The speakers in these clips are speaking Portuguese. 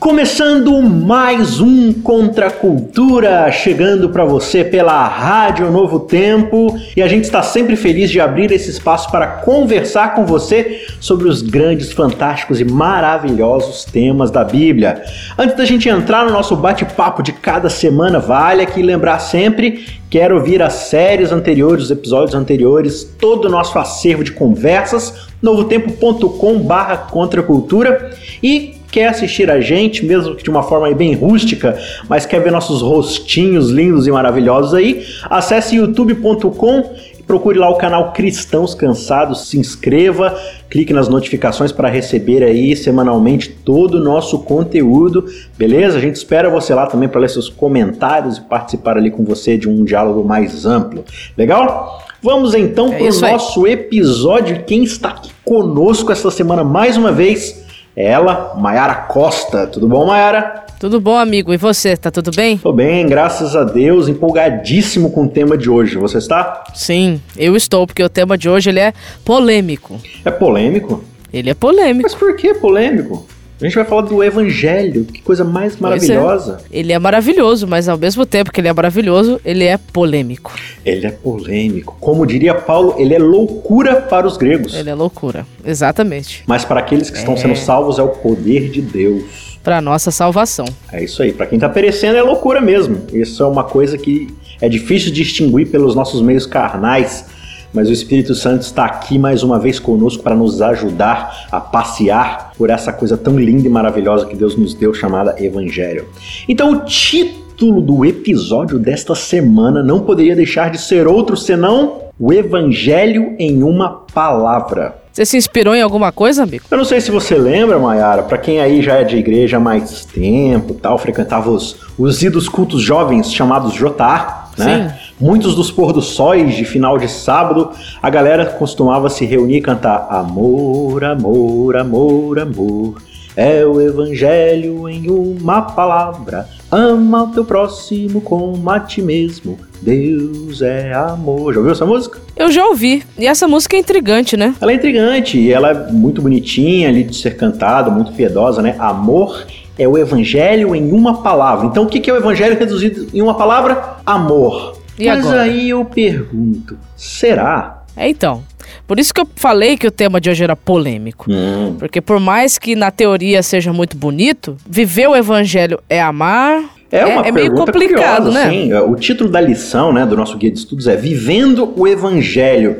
Começando mais um Contra a Cultura, chegando para você pela Rádio Novo Tempo, e a gente está sempre feliz de abrir esse espaço para conversar com você sobre os grandes, fantásticos e maravilhosos temas da Bíblia. Antes da gente entrar no nosso bate-papo de cada semana, vale aqui lembrar sempre quer ouvir as séries anteriores, os episódios anteriores, todo o nosso acervo de conversas, novotempo.com/barra contracultura e quer assistir a gente, mesmo que de uma forma bem rústica, mas quer ver nossos rostinhos lindos e maravilhosos aí, acesse youtube.com e procure lá o canal Cristãos Cansados, se inscreva, clique nas notificações para receber aí semanalmente todo o nosso conteúdo, beleza? A gente espera você lá também para ler seus comentários e participar ali com você de um diálogo mais amplo. Legal? Vamos então é para o nosso episódio. Quem está aqui conosco esta semana mais uma vez ela, Maiara Costa. Tudo bom, Maiara? Tudo bom, amigo. E você, tá tudo bem? Tô bem, graças a Deus, empolgadíssimo com o tema de hoje. Você está? Sim, eu estou, porque o tema de hoje ele é polêmico. É polêmico? Ele é polêmico. Mas por que polêmico? A gente vai falar do Evangelho, que coisa mais é. maravilhosa. É. Ele é maravilhoso, mas ao mesmo tempo que ele é maravilhoso, ele é polêmico. Ele é polêmico. Como diria Paulo, ele é loucura para os gregos. Ele é loucura, exatamente. Mas para aqueles que estão é... sendo salvos é o poder de Deus. Para nossa salvação. É isso aí. Para quem está perecendo é loucura mesmo. Isso é uma coisa que é difícil distinguir pelos nossos meios carnais mas o Espírito Santo está aqui mais uma vez conosco para nos ajudar a passear por essa coisa tão linda e maravilhosa que Deus nos deu, chamada Evangelho. Então, o título do episódio desta semana não poderia deixar de ser outro senão o Evangelho em uma palavra. Você se inspirou em alguma coisa, amigo? Eu não sei se você lembra, Mayara, para quem aí já é de igreja há mais tempo, tal, frequentava os, os idos cultos jovens chamados JA, né? Sim. Muitos dos pôr do sóis de final de sábado, a galera costumava se reunir e cantar Amor, amor, amor, amor. É o evangelho em uma palavra. Ama o teu próximo como a ti mesmo. Deus é amor. Já ouviu essa música? Eu já ouvi. E essa música é intrigante, né? Ela é intrigante e ela é muito bonitinha ali de ser cantada, muito piedosa, né? Amor é o evangelho em uma palavra. Então o que é o evangelho reduzido em uma palavra? Amor. E Mas agora? aí eu pergunto, será? É então. Por isso que eu falei que o tema de hoje era polêmico. Hum. Porque por mais que na teoria seja muito bonito, viver o evangelho é amar, é, uma é, é meio complicado, curiosa, né? Sim. O título da lição, né, do nosso guia de estudos é Vivendo o Evangelho.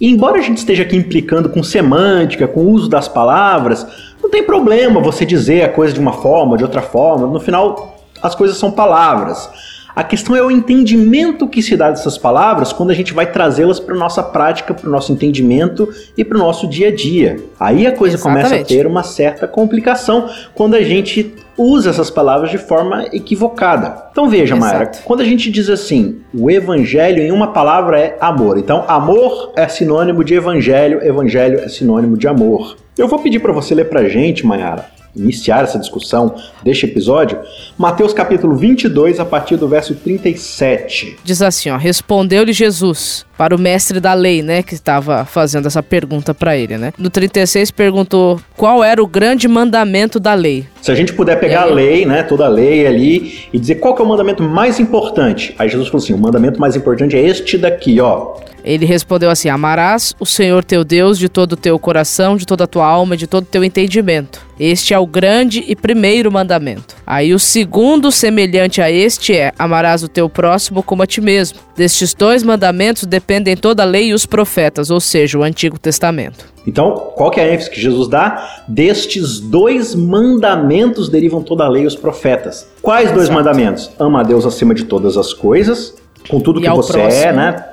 E embora a gente esteja aqui implicando com semântica, com o uso das palavras, não tem problema você dizer a coisa de uma forma, de outra forma. No final, as coisas são palavras. A questão é o entendimento que se dá dessas palavras quando a gente vai trazê-las para nossa prática, para o nosso entendimento e para o nosso dia a dia. Aí a coisa Exatamente. começa a ter uma certa complicação quando a gente usa essas palavras de forma equivocada. Então veja, Mayra, quando a gente diz assim, o evangelho em uma palavra é amor. Então, amor é sinônimo de evangelho, evangelho é sinônimo de amor. Eu vou pedir para você ler para a gente, Mayara, iniciar essa discussão deste episódio, Mateus capítulo 22, a partir do verso 37. Diz assim, ó, respondeu-lhe Jesus para o mestre da lei, né, que estava fazendo essa pergunta para ele, né? No 36 perguntou qual era o grande mandamento da lei. Se a gente puder pegar a lei, né, toda a lei ali e dizer qual é o mandamento mais importante. Aí Jesus falou assim: "O mandamento mais importante é este daqui, ó. Ele respondeu assim: Amarás o Senhor teu Deus de todo o teu coração, de toda a tua alma, de todo o teu entendimento. Este é o grande e primeiro mandamento. Aí o segundo, semelhante a este, é: Amarás o teu próximo como a ti mesmo. Destes dois mandamentos dependem toda a lei e os profetas, ou seja, o Antigo Testamento. Então, qual que é a ênfase que Jesus dá? Destes dois mandamentos derivam toda a lei e os profetas. Quais dois Exato. mandamentos? Ama a Deus acima de todas as coisas, com tudo e que você é, próximo. é, né?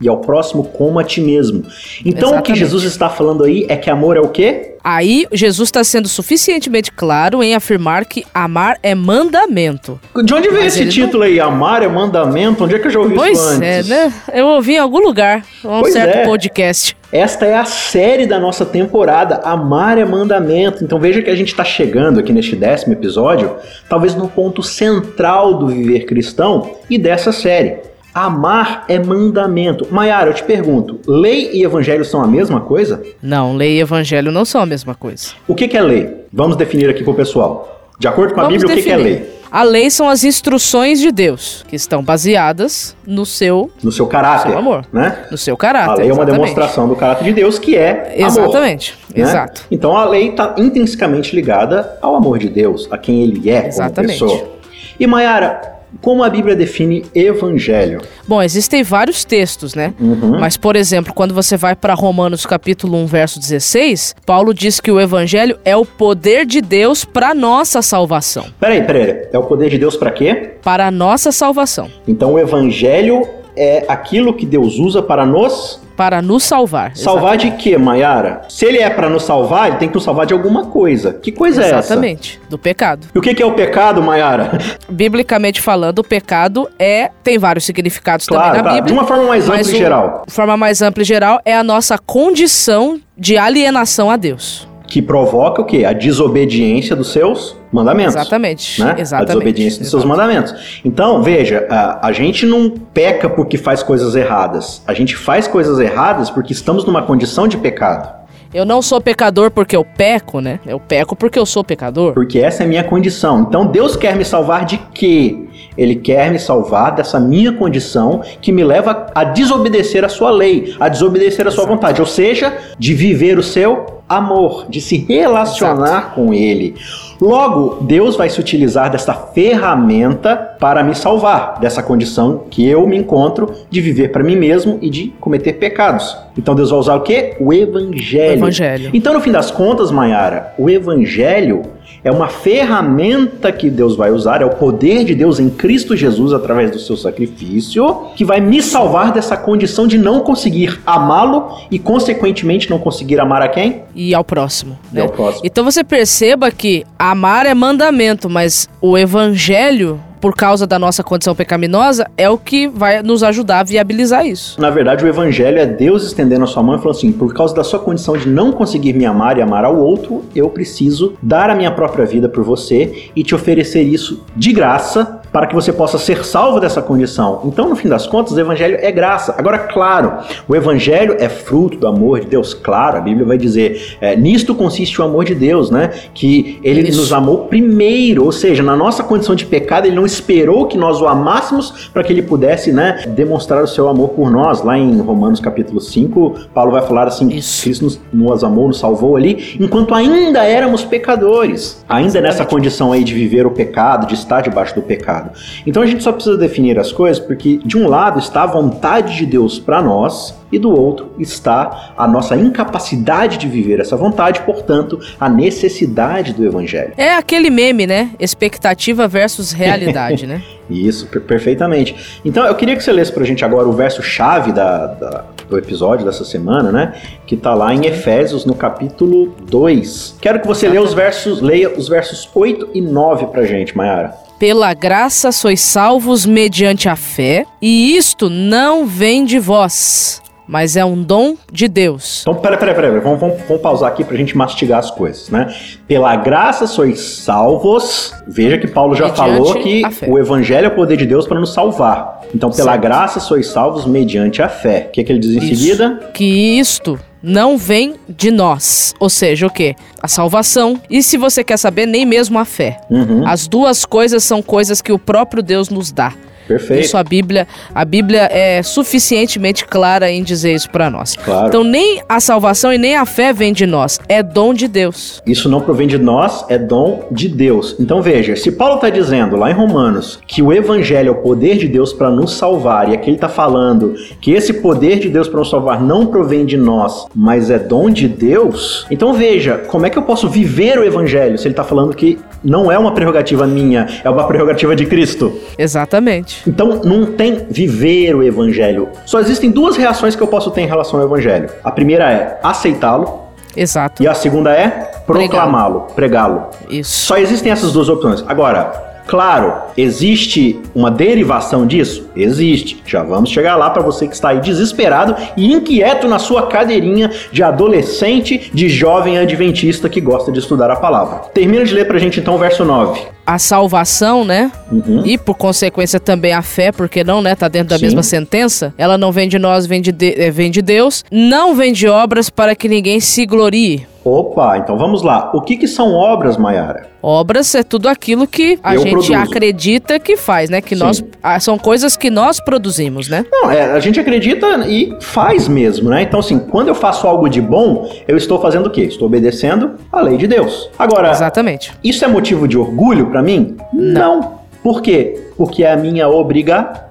E ao próximo como a ti mesmo. Então Exatamente. o que Jesus está falando aí é que amor é o quê? Aí Jesus está sendo suficientemente claro em afirmar que amar é mandamento. De onde veio esse título não... aí? Amar é mandamento? Onde é que eu já ouvi pois isso antes? é, né? Eu ouvi em algum lugar, um pois certo é. podcast. Esta é a série da nossa temporada, Amar é Mandamento. Então veja que a gente está chegando aqui neste décimo episódio, talvez no ponto central do viver cristão e dessa série. Amar é mandamento. Maiara, eu te pergunto, lei e evangelho são a mesma coisa? Não, lei e evangelho não são a mesma coisa. O que, que é lei? Vamos definir aqui para o pessoal. De acordo com a Vamos Bíblia, definir. o que, que é lei? A lei são as instruções de Deus, que estão baseadas no seu no seu caráter, no seu amor, né? No seu caráter. A lei exatamente. é uma demonstração do caráter de Deus, que é Exatamente. Amor, né? Exato. Então a lei está intrinsecamente ligada ao amor de Deus, a quem ele é exatamente. como pessoa. E Mayara, como a Bíblia define evangelho? Bom, existem vários textos, né? Uhum. Mas, por exemplo, quando você vai para Romanos capítulo 1, verso 16, Paulo diz que o evangelho é o poder de Deus para nossa salvação. Peraí, peraí. É o poder de Deus para quê? Para a nossa salvação. Então o evangelho é aquilo que Deus usa para nos para nos salvar. Salvar exatamente. de quê, Mayara? Se ele é para nos salvar, ele tem que nos salvar de alguma coisa. Que coisa exatamente, é essa? Exatamente, do pecado. E o que é o pecado, Mayara? Biblicamente falando, o pecado é tem vários significados claro, também na Bíblia. De uma forma mais ampla e geral. De forma mais ampla e geral é a nossa condição de alienação a Deus que provoca o quê? A desobediência dos seus mandamentos. Exatamente. Né? Exatamente. A desobediência dos seus mandamentos. Então, veja, a, a gente não peca porque faz coisas erradas. A gente faz coisas erradas porque estamos numa condição de pecado. Eu não sou pecador porque eu peco, né? Eu peco porque eu sou pecador. Porque essa é a minha condição. Então Deus quer me salvar de quê? Ele quer me salvar dessa minha condição que me leva a desobedecer a sua lei, a desobedecer a sua vontade, ou seja, de viver o seu amor, de se relacionar Exato. com Ele. Logo, Deus vai se utilizar dessa ferramenta para me salvar dessa condição que eu me encontro de viver para mim mesmo e de cometer pecados. Então Deus vai usar o quê? O Evangelho. O evangelho. Então, no fim das contas, Mayara, o Evangelho é uma ferramenta que Deus vai usar, é o poder de Deus em Cristo Jesus através do seu sacrifício, que vai me salvar dessa condição de não conseguir amá-lo e, consequentemente, não conseguir amar a quem? E ao próximo. Né? E ao próximo. Então você perceba que amar é mandamento, mas o evangelho por causa da nossa condição pecaminosa, é o que vai nos ajudar a viabilizar isso. Na verdade, o evangelho é Deus estendendo a sua mão e falando assim: por causa da sua condição de não conseguir me amar e amar ao outro, eu preciso dar a minha própria vida por você e te oferecer isso de graça para que você possa ser salvo dessa condição. Então, no fim das contas, o evangelho é graça. Agora, claro, o evangelho é fruto do amor de Deus. Claro, a Bíblia vai dizer, é, nisto consiste o amor de Deus, né? Que ele Isso. nos amou primeiro, ou seja, na nossa condição de pecado, ele não esperou que nós o amássemos para que ele pudesse, né, demonstrar o seu amor por nós. Lá em Romanos capítulo 5, Paulo vai falar assim: Isso. Cristo nos, nos amou, nos salvou ali, enquanto ainda éramos pecadores. Ainda nessa condição aí de viver o pecado, de estar debaixo do pecado pecado. Então a gente só precisa definir as coisas porque de um lado está a vontade de Deus para nós e do outro está a nossa incapacidade de viver essa vontade, portanto, a necessidade do evangelho. É aquele meme, né? Expectativa versus realidade, né? Isso, per perfeitamente. Então eu queria que você lesse pra gente agora o verso chave da, da, do episódio dessa semana, né? Que tá lá em Efésios, no capítulo 2. Quero que você leia os versos, leia os versos 8 e 9 pra gente, Mayara. Pela graça sois salvos mediante a fé, e isto não vem de vós, mas é um dom de Deus. Então, peraí, peraí, peraí, vamos, vamos, vamos pausar aqui pra gente mastigar as coisas, né? Pela graça sois salvos. Veja que Paulo já mediante falou que o evangelho é o poder de Deus para nos salvar. Então, pela certo. graça sois salvos mediante a fé. O que, é que ele diz em Isso. seguida? Que isto não vem de nós. Ou seja, o que? A salvação. E se você quer saber, nem mesmo a fé. Uhum. As duas coisas são coisas que o próprio Deus nos dá. Perfeito. Isso a Bíblia, a Bíblia é suficientemente clara em dizer isso para nós. Claro. Então nem a salvação e nem a fé vem de nós, é dom de Deus. Isso não provém de nós, é dom de Deus. Então veja, se Paulo está dizendo lá em Romanos que o evangelho é o poder de Deus para nos salvar, e aqui ele está falando que esse poder de Deus para nos salvar não provém de nós, mas é dom de Deus, então veja, como é que eu posso viver o evangelho se ele está falando que não é uma prerrogativa minha, é uma prerrogativa de Cristo? Exatamente. Então não tem viver o evangelho. Só existem duas reações que eu posso ter em relação ao evangelho. A primeira é aceitá-lo Exato. e a segunda é proclamá-lo, pregá-lo. Isso. Só existem essas duas opções. Agora, claro, existe uma derivação disso? Existe. Já vamos chegar lá para você que está aí desesperado e inquieto na sua cadeirinha de adolescente, de jovem adventista que gosta de estudar a palavra. Termina de ler pra gente então o verso 9. A salvação, né? Uhum. E por consequência também a fé, porque não, né? Tá dentro da Sim. mesma sentença. Ela não vem de nós, vem de, de- eh, vem de Deus. Não vem de obras para que ninguém se glorie. Opa, então vamos lá. O que, que são obras, Mayara? Obras é tudo aquilo que a Eu gente produzo. acredita que faz, né? Que Sim. nós ah, são coisas que nós produzimos, né? Não, é, a gente acredita e faz mesmo, né? Então, assim, quando eu faço algo de bom, eu estou fazendo o quê? Estou obedecendo a lei de Deus. Agora, Exatamente. isso é motivo de orgulho pra mim? Não. Por quê? Porque é a minha obrigação.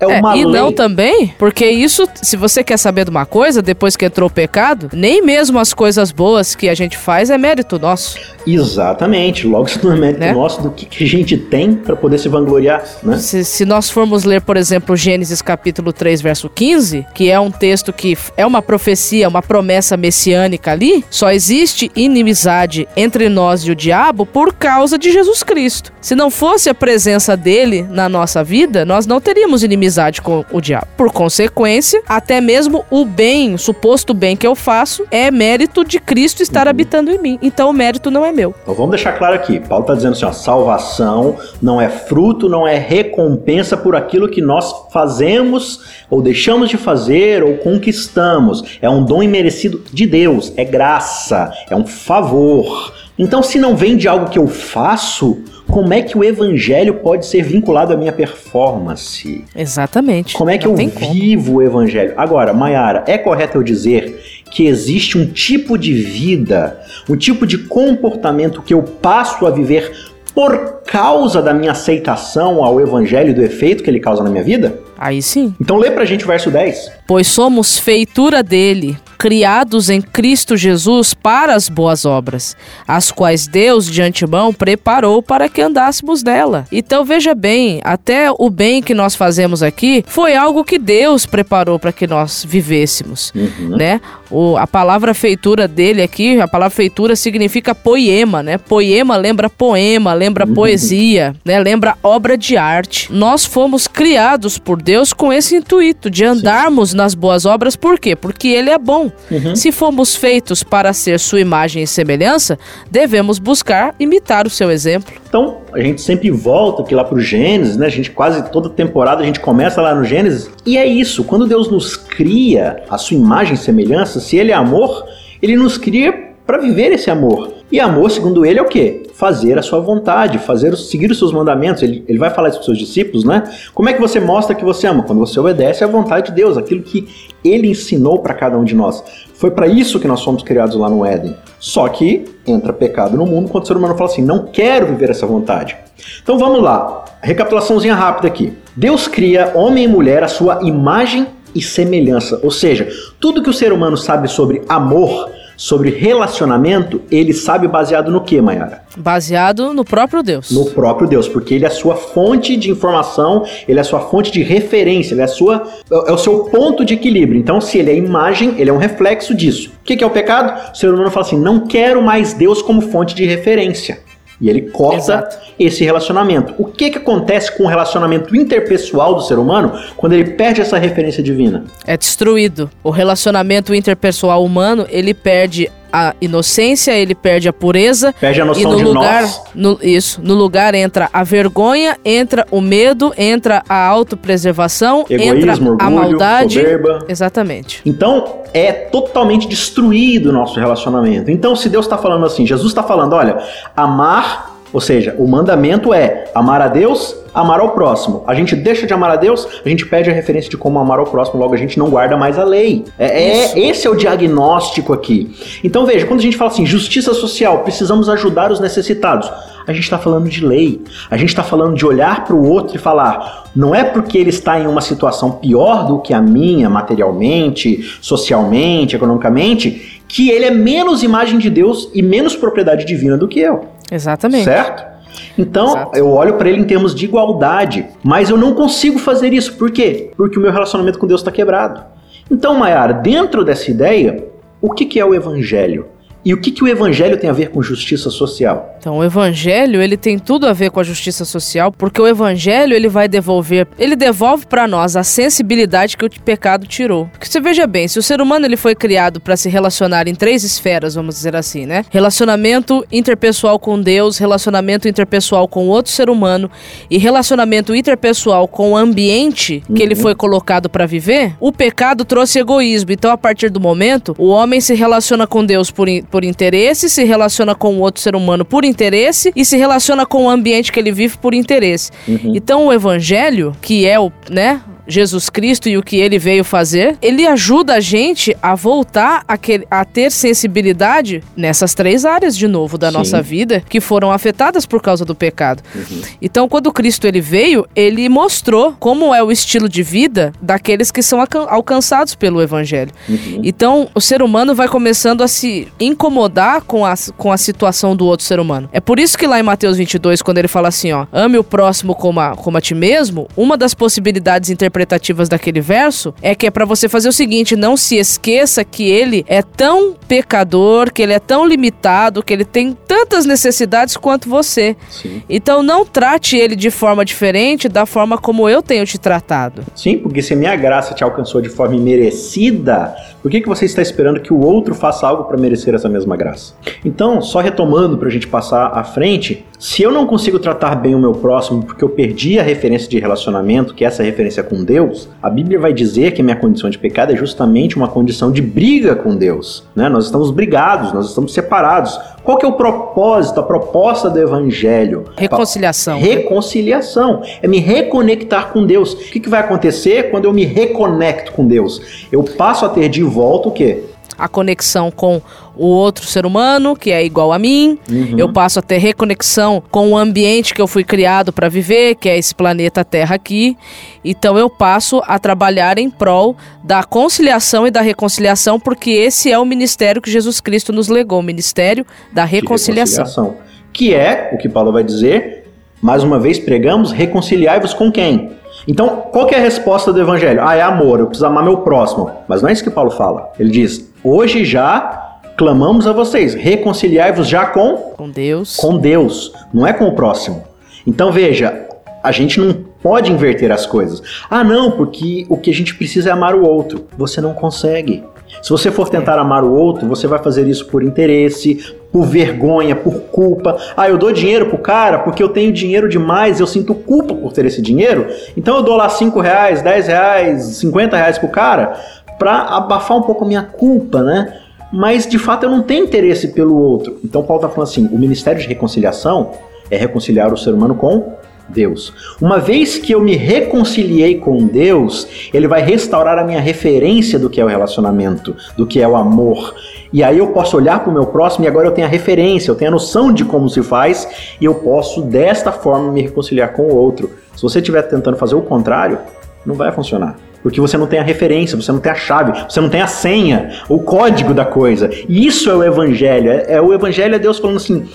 É É, uma e lei. não também, porque isso, se você quer saber de uma coisa, depois que entrou o pecado, nem mesmo as coisas boas que a gente faz é mérito nosso. Exatamente. Logo, isso não é mérito Né? nosso do que, que a gente tem pra poder se vangloriar, né? Se, se nós formos ler, por exemplo, Gênesis capítulo 3, verso 15, que é um texto que é uma profecia, uma promessa messiânica ali, só existe inimizade entre nós e o diabo por causa de Jesus Cristo. Se não fosse a presença dele na nossa vida, nós não teríamos inimizade com o diabo. Por consequência, até mesmo o bem, o suposto bem que eu faço, é mérito de Cristo estar habitando em mim. Então o mérito não é meu. Então vamos deixar claro aqui. Paulo está dizendo assim: ó, salvação não é fruto, não é recompensa por aquilo que nós fazemos ou deixamos de fazer ou conquistamos. É um dom imerecido de Deus, é graça, é um favor. Então, se não vem de algo que eu faço, como é que o evangelho pode ser vinculado à minha performance? Exatamente. Como é que Não eu tem como. vivo o evangelho? Agora, Mayara, é correto eu dizer que existe um tipo de vida, um tipo de comportamento que eu passo a viver por causa da minha aceitação ao evangelho e do efeito que ele causa na minha vida? Aí sim. Então lê pra gente o verso 10. Pois somos feitura dele, criados em Cristo Jesus para as boas obras, as quais Deus de antemão preparou para que andássemos nela. Então veja bem, até o bem que nós fazemos aqui foi algo que Deus preparou para que nós vivêssemos, né? O, a palavra feitura dele aqui, a palavra feitura significa poema, né? Poema lembra poema, lembra poesia, né? Lembra obra de arte. Nós fomos criados por Deus com esse intuito de andarmos nas boas obras, por quê? Porque ele é bom. Se fomos feitos para ser sua imagem e semelhança, devemos buscar imitar o seu exemplo. Então, a gente sempre volta aqui lá pro Gênesis, né? A gente quase toda temporada a gente começa lá no Gênesis. E é isso, quando Deus nos cria a sua imagem e semelhança, se ele é amor, ele nos cria para viver esse amor. E amor, segundo ele, é o quê? Fazer a sua vontade, fazer seguir os seus mandamentos. Ele, ele vai falar isso para os seus discípulos, né? Como é que você mostra que você ama? Quando você obedece à vontade de Deus, aquilo que ele ensinou para cada um de nós. Foi para isso que nós fomos criados lá no Éden. Só que entra pecado no mundo quando o ser humano fala assim: não quero viver essa vontade. Então vamos lá, recapitulaçãozinha rápida aqui. Deus cria homem e mulher à sua imagem e semelhança, ou seja, tudo que o ser humano sabe sobre amor, sobre relacionamento, ele sabe baseado no que, Mayara? Baseado no próprio Deus. No próprio Deus, porque ele é a sua fonte de informação, ele é a sua fonte de referência, ele é, a sua, é o seu ponto de equilíbrio. Então, se ele é imagem, ele é um reflexo disso. O que que é o pecado? O ser humano fala assim: não quero mais Deus como fonte de referência. E ele corta Exato. esse relacionamento. O que, que acontece com o relacionamento interpessoal do ser humano quando ele perde essa referência divina? é destruído. O relacionamento interpessoal humano, ele perde a inocência, ele perde a pureza. Perde a e noção no de lugar, nós. no- isso, no lugar entra a vergonha, entra o medo, entra a autopreservação, entra Egoísmo, a orgulho, maldade. soberba. Exatamente. Então, é totalmente destruído o nosso relacionamento. Então, se Deus está falando assim, Jesus está falando, olha, amar, ou seja, o mandamento é amar a Deus, amar ao próximo. A gente deixa de amar a Deus, a gente perde a referência de como amar ao próximo, logo a gente não guarda mais a lei. É, é- esse é o diagnóstico aqui. Então, veja, quando a gente fala assim, justiça social, precisamos ajudar os necessitados. A gente está falando de lei. A gente está falando de olhar para o outro e falar: não é porque ele está em uma situação pior do que a minha, materialmente, socialmente, economicamente, que ele é menos imagem de Deus e menos propriedade divina do que eu. Exatamente. Certo? Então, Exato. eu olho para ele em termos de igualdade, mas eu não consigo fazer isso. Por quê? Porque o meu relacionamento com Deus está quebrado. Então, Maiara, dentro dessa ideia, o que, que é o evangelho? E o que, que o evangelho tem a ver com justiça social? Então, o evangelho, ele tem tudo a ver com a justiça social, porque o evangelho, ele vai devolver, ele devolve para nós a sensibilidade que o pecado tirou. Porque você veja bem, se o ser humano ele foi criado para se relacionar em três esferas, vamos dizer assim, né? Relacionamento interpessoal com Deus, relacionamento interpessoal com outro ser humano e relacionamento interpessoal com o ambiente que uhum. ele foi colocado para viver, o pecado trouxe egoísmo. Então, a partir do momento, o homem se relaciona com Deus por por interesse, se relaciona com o outro ser humano por interesse e se relaciona com o ambiente que ele vive por interesse. Uhum. Então o evangelho, que é o, né, Jesus Cristo e o que ele veio fazer, ele ajuda a gente a voltar a, que, a ter sensibilidade nessas três áreas de novo da Sim. nossa vida que foram afetadas por causa do pecado. Uhum. Então, quando Cristo ele veio, ele mostrou como é o estilo de vida daqueles que são alcançados pelo evangelho. Uhum. Então, o ser humano vai começando a se incomodar com a, com a situação do outro ser humano. É por isso que lá em Mateus 22, quando ele fala assim, ó, ame o próximo como a, como a ti mesmo, uma das possibilidades interpretativas interpretativas daquele verso é que é para você fazer o seguinte: não se esqueça que ele é tão pecador, que ele é tão limitado, que ele tem tantas necessidades quanto você. Sim. Então não trate ele de forma diferente da forma como eu tenho te tratado. Sim, porque se a minha graça te alcançou de forma imerecida, por que, que você está esperando que o outro faça algo para merecer essa mesma graça? Então, só retomando para a gente passar à frente, se eu não consigo tratar bem o meu próximo porque eu perdi a referência de relacionamento, que é essa referência com Deus, a Bíblia vai dizer que a minha condição de pecado é justamente uma condição de briga com Deus. Né? Nós estamos brigados, nós estamos separados. Qual que é o propósito, a proposta do Evangelho? Reconciliação. Reconciliação. É me reconectar com Deus. O que, que vai acontecer quando eu me reconecto com Deus? Eu passo a ter de volta o quê? A conexão com o outro ser humano, que é igual a mim. Uhum. Eu passo a ter reconexão com o ambiente que eu fui criado para viver, que é esse planeta Terra aqui. Então eu passo a trabalhar em prol da conciliação e da reconciliação, porque esse é o ministério que Jesus Cristo nos legou, o ministério da reconciliação. reconciliação. Que é o que Paulo vai dizer, mais uma vez pregamos, reconciliai-vos com quem? Então, qual que é a resposta do evangelho? Ah, é amor, eu preciso amar meu próximo. Mas não é isso que Paulo fala. Ele diz: Hoje já clamamos a vocês, reconciliai-vos já com com Deus. Com Deus, não é com o próximo. Então veja, a gente não pode inverter as coisas. Ah, não, porque o que a gente precisa é amar o outro. Você não consegue. Se você for tentar amar o outro, você vai fazer isso por interesse, por vergonha, por culpa. Ah, eu dou dinheiro pro cara porque eu tenho dinheiro demais, eu sinto culpa por ter esse dinheiro. Então eu dou lá 5 reais, 10 reais, 50 reais pro cara para abafar um pouco a minha culpa, né? Mas de fato eu não tenho interesse pelo outro. Então Paulo está falando assim: o ministério de reconciliação é reconciliar o ser humano com Deus. Uma vez que eu me reconciliei com Deus, ele vai restaurar a minha referência do que é o relacionamento, do que é o amor. E aí eu posso olhar para o meu próximo e agora eu tenho a referência, eu tenho a noção de como se faz e eu posso desta forma me reconciliar com o outro. Se você estiver tentando fazer o contrário, não vai funcionar porque você não tem a referência, você não tem a chave, você não tem a senha, o código da coisa. E isso é o evangelho. É, é o evangelho é Deus falando assim: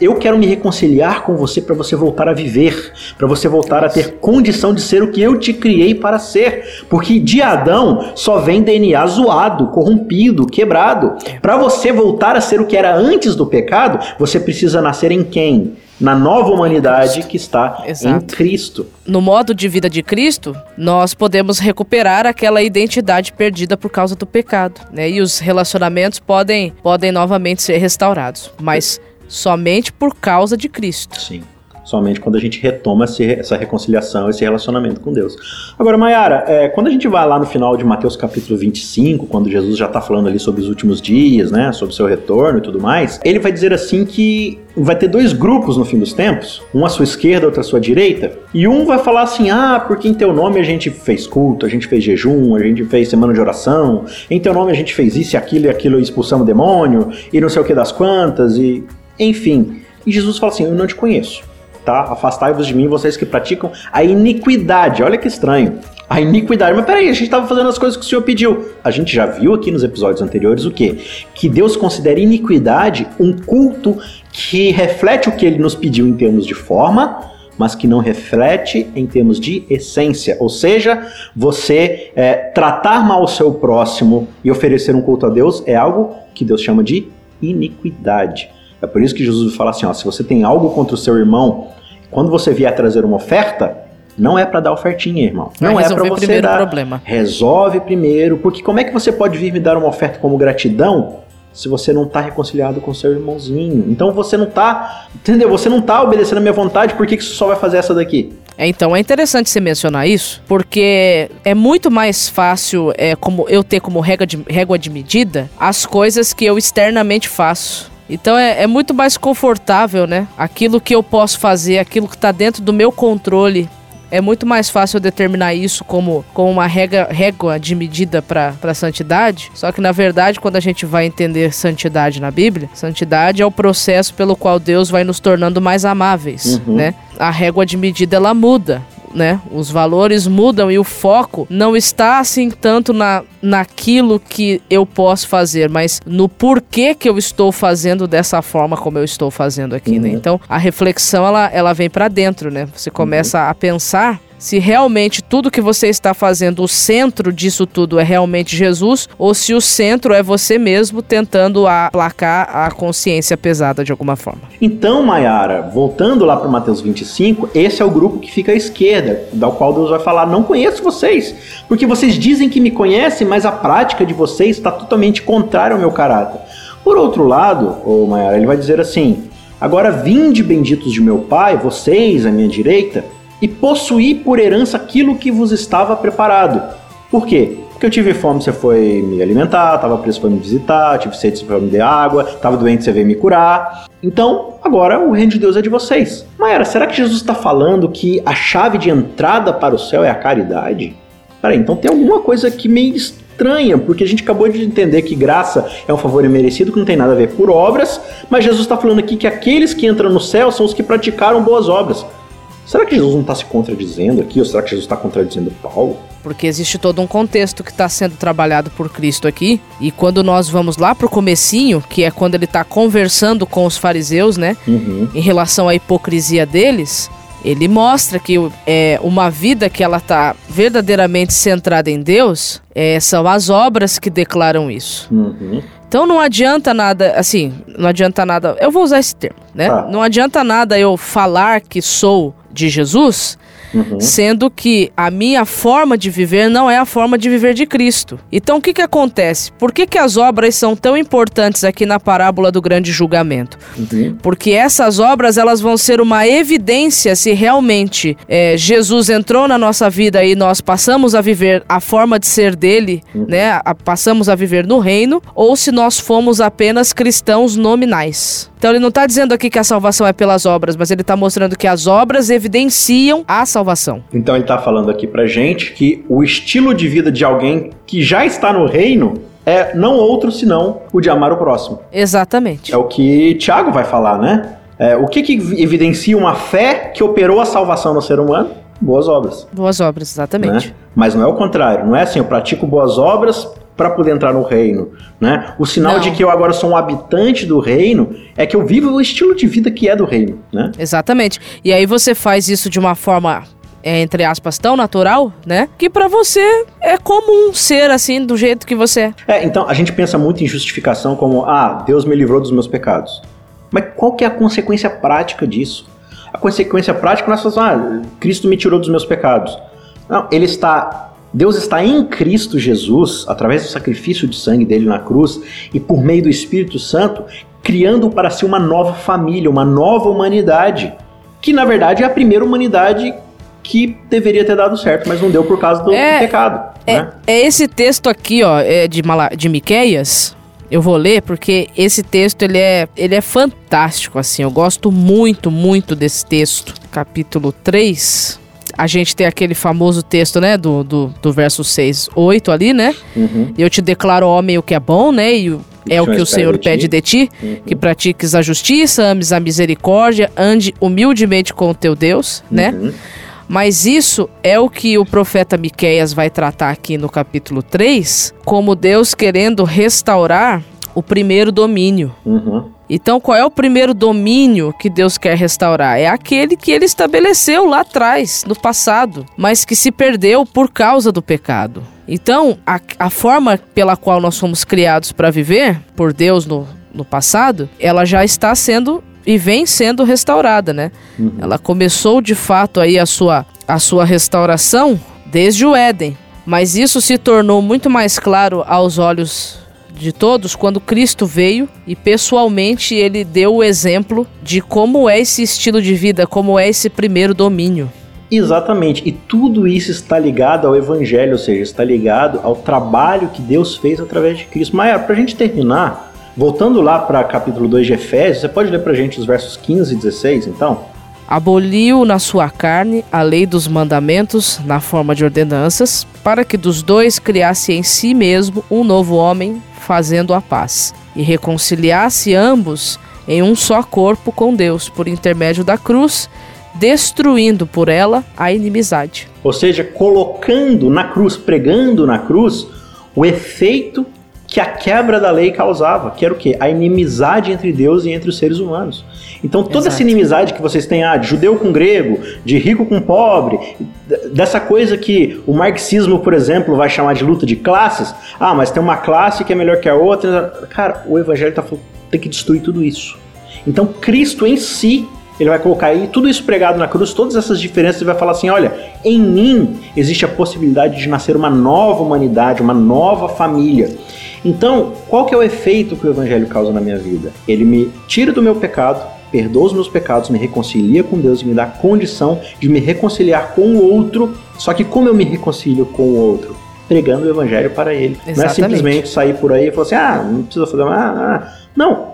eu quero me reconciliar com você para você voltar a viver, para você voltar a ter condição de ser o que eu te criei para ser. Porque de Adão só vem DNA zoado, corrompido, quebrado. Para você voltar a ser o que era antes do pecado, você precisa nascer em quem? na nova humanidade que está Exato. em Cristo. No modo de vida de Cristo, nós podemos recuperar aquela identidade perdida por causa do pecado, né? E os relacionamentos podem, podem novamente ser restaurados, mas somente por causa de Cristo. Sim somente quando a gente retoma essa reconciliação, esse relacionamento com Deus. Agora, Mayara, é, quando a gente vai lá no final de Mateus capítulo 25, quando Jesus já está falando ali sobre os últimos dias, né, sobre o seu retorno e tudo mais, ele vai dizer assim que vai ter dois grupos no fim dos tempos, um à sua esquerda, outro à sua direita, e um vai falar assim: ah, porque em teu nome a gente fez culto, a gente fez jejum, a gente fez semana de oração, em teu nome a gente fez isso e aquilo e aquilo, expulsamos demônio, e não sei o que das quantas, e enfim. E Jesus fala assim: eu não te conheço. tá? Afastai-vos de mim, vocês que praticam a iniquidade. Olha que estranho. A iniquidade. Mas peraí, a gente estava fazendo as coisas que o Senhor pediu. A gente já viu aqui nos episódios anteriores o quê? Que Deus considera iniquidade um culto que reflete o que ele nos pediu em termos de forma, mas que não reflete em termos de essência. Ou seja, você é, tratar mal o seu próximo e oferecer um culto a Deus é algo que Deus chama de iniquidade. É por isso que Jesus fala assim: ó, se você tem algo contra o seu irmão, quando você vier trazer uma oferta, não é para dar ofertinha, irmão. Não Vai é para você dar. problema. Resolve primeiro, porque como é que você pode vir me dar uma oferta como gratidão se você não está reconciliado com seu irmãozinho? Então você não tá, entendeu? Você não tá obedecendo a minha vontade, por que, que você só vai fazer essa daqui? É, então, é interessante você mencionar isso, porque é muito mais fácil é, como eu ter como régua de, régua de medida as coisas que eu externamente faço. Então é, é muito mais confortável, né? Aquilo que eu posso fazer, aquilo que está dentro do meu controle. É muito mais fácil eu determinar isso como, como uma régua, régua de medida para a santidade. Só que, na verdade, quando a gente vai entender santidade na Bíblia, santidade é o processo pelo qual Deus vai nos tornando mais amáveis, Uhum. né? A régua de medida, ela muda. Né? Os valores mudam e o foco não está assim tanto na, naquilo que eu posso fazer, mas no porquê que eu estou fazendo dessa forma como eu estou fazendo aqui, né? Uhum. Então a reflexão ela, ela vem para dentro, né? Você começa a pensar se realmente tudo que você está fazendo, o centro disso tudo é realmente Jesus, ou se o centro é você mesmo tentando aplacar a consciência pesada de alguma forma. Então, Mayara, voltando lá para Mateus 25, esse é o grupo que fica à esquerda, da qual Deus vai falar: Não conheço vocês, porque vocês dizem que me conhecem, mas a prática de vocês está totalmente contrária ao meu caráter. Por outro lado, ô Mayara, ele vai dizer assim: Agora vinde benditos de meu Pai, vocês à minha direita, e possuí por herança aquilo que vos estava preparado. Por quê? Porque eu tive fome, você foi me alimentar, tava preso para me visitar, tive sede, você foi me dar água, tava doente, você veio me curar. Então, agora o reino de Deus é de vocês. Maera, será que Jesus está falando que a chave de entrada para o céu é a caridade? Peraí, então tem alguma coisa aqui meio estranha, porque a gente acabou de entender que graça é um favor imerecido que não tem nada a ver por obras, mas Jesus está falando aqui que aqueles que entram no céu são os que praticaram boas obras. Será que Jesus não está se contradizendo aqui? Ou será que Jesus está contradizendo Paulo? Porque existe todo um contexto que está sendo trabalhado por Cristo aqui. E quando nós vamos lá pro comecinho, que é quando ele está conversando com os fariseus, né? Uhum. Em relação à hipocrisia deles, ele mostra que é, uma vida que ela está verdadeiramente centrada em Deus, é, são as obras que declaram isso. Uhum. Então não adianta nada, assim, não adianta nada. Eu vou usar esse termo, né? Tá. Não adianta nada eu falar que sou de Jesus, Uhum. sendo que a minha forma de viver não é a forma de viver de Cristo. Então o que que acontece? Por que que as obras são tão importantes aqui na parábola do grande julgamento? Uhum. Porque essas obras elas vão ser uma evidência se realmente é, Jesus entrou na nossa vida e nós passamos a viver a forma de ser dele, né? A- passamos a viver no reino, ou se nós fomos apenas cristãos nominais. Então ele não está dizendo aqui que a salvação é pelas obras, mas ele está mostrando que as obras evidenciam a salvação. Então ele está falando aqui pra gente que o estilo de vida de alguém que já está no reino é não outro senão o de amar o próximo. Exatamente. É o que Tiago vai falar, né? É, o que, que evidencia uma fé que operou a salvação no ser humano? Boas obras. Boas obras, exatamente. né? Mas não é o contrário, não é assim, eu pratico boas obras para poder entrar no reino, né? O sinal Não. de que eu agora sou um habitante do reino é que eu vivo o estilo de vida que é do reino, né? Exatamente. E aí você faz isso de uma forma, é, entre aspas, tão natural, né? Que pra você é comum ser assim, do jeito que você é. É, então a gente pensa muito em justificação como, ah, Deus me livrou dos meus pecados. Mas qual que é a consequência prática disso? Consequência prática nós falamos, ah, Cristo me tirou dos meus pecados. Não, ele está Deus está em Cristo Jesus, através do sacrifício de sangue dele na cruz e por meio do Espírito Santo, criando para si uma nova família, uma nova humanidade, que na verdade é a primeira humanidade que deveria ter dado certo, mas não deu por causa do, É, do pecado. É, né? é esse texto aqui, ó, é de, Mala, de Miqueias. Eu vou ler porque esse texto ele é, ele é fantástico, assim. Eu gosto muito, muito desse texto. Capítulo 3. A gente tem aquele famoso texto, né, do, do, do verso 6, 8 ali, né? Uhum. Eu te declaro homem o que é bom, né? E é o que o Senhor pede de ti, uhum. que pratiques a justiça, ames a misericórdia, ande humildemente com o teu Deus, né? uhum. né? Mas isso é o que o profeta Miqueias vai tratar aqui no capítulo 3, como Deus querendo restaurar o primeiro domínio. Uhum. Então, qual é o primeiro domínio que Deus quer restaurar? É aquele que ele estabeleceu lá atrás, no passado, mas que se perdeu por causa do pecado. Então, a, a forma pela qual nós fomos criados para viver, por Deus no, no passado, ela já está sendo e vem sendo restaurada, né? Uhum. Ela começou de fato aí a sua, a sua restauração desde o Éden, mas isso se tornou muito mais claro aos olhos de todos quando Cristo veio e pessoalmente ele deu o exemplo de como é esse estilo de vida, como é esse primeiro domínio. Exatamente, e tudo isso está ligado ao Evangelho, ou seja, está ligado ao trabalho que Deus fez através de Cristo. Mas para a gente terminar, voltando lá para capítulo 2 de Efésios, você pode ler para a gente os versos 15 e 16, então? Aboliu na sua carne a lei dos mandamentos na forma de ordenanças, para que dos dois criasse em si mesmo um novo homem, fazendo a paz, e reconciliasse ambos em um só corpo com Deus por intermédio da cruz, destruindo por ela a inimizade. Ou seja, colocando na cruz, pregando na cruz, o efeito que a quebra da lei causava, que era o quê? A inimizade entre Deus e entre os seres humanos. Então toda Exato. essa inimizade que vocês têm, ah, de judeu com grego, de rico com pobre, dessa coisa que o marxismo, por exemplo, vai chamar de luta de classes, ah, mas tem uma classe que é melhor que a outra. Cara, o evangelho tá falando, tem que destruir tudo isso. Então Cristo em si, ele vai colocar aí tudo isso pregado na cruz, todas essas diferenças, e vai falar assim: olha, em mim existe a possibilidade de nascer uma nova humanidade, uma nova família. Então, qual que é o efeito que o evangelho causa na minha vida? Ele me tira do meu pecado, perdoa os meus pecados, me reconcilia com Deus e me dá condição de me reconciliar com o outro. Só que como eu me reconcilio com o outro? Pregando o evangelho para ele. Exatamente. Não é simplesmente sair por aí e falar assim, ah, não precisa fazer ah, ah. Não,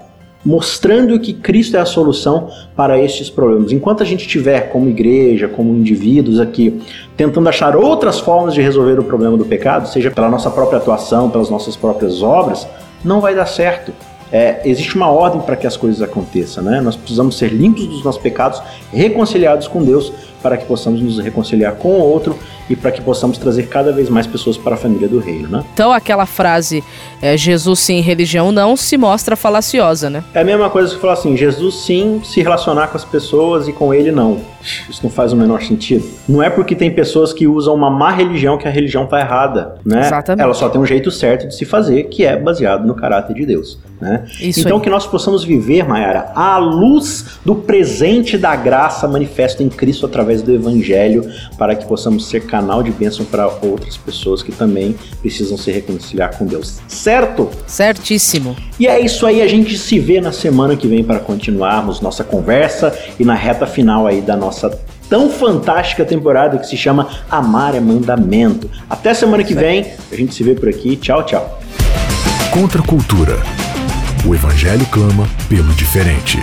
mostrando que Cristo é a solução para estes problemas. Enquanto a gente tiver como igreja, como indivíduos aqui, tentando achar outras formas de resolver o problema do pecado, seja pela nossa própria atuação, pelas nossas próprias obras, não vai dar certo. É, existe uma ordem para que as coisas aconteçam, né? Nós precisamos ser limpos dos nossos pecados, reconciliados com Deus, para que possamos nos reconciliar com o outro e para que possamos trazer cada vez mais pessoas para a família do reino, né? Então aquela frase é, Jesus sim, religião não se mostra falaciosa, né? É a mesma coisa que falar assim, Jesus sim se relacionar com as pessoas e com ele não. Isso não faz o menor sentido. Não é porque tem pessoas que usam uma má religião que a religião está errada, né? Exatamente. Ela só tem um jeito certo de se fazer, que é baseado no caráter de Deus, né? Isso então aí. que nós possamos viver, Mayara, à luz do presente da graça manifesto em Cristo através do evangelho, para que possamos ser canal de bênção para outras pessoas que também precisam se reconciliar com Deus. Certo? Certíssimo. E é isso aí, a gente se vê na semana que vem para continuarmos nossa conversa e na reta final aí da nossa tão fantástica temporada que se chama Amar é Mandamento. Até semana que vem, a gente se vê por aqui. Tchau, tchau. Contra a cultura. O evangelho clama pelo diferente.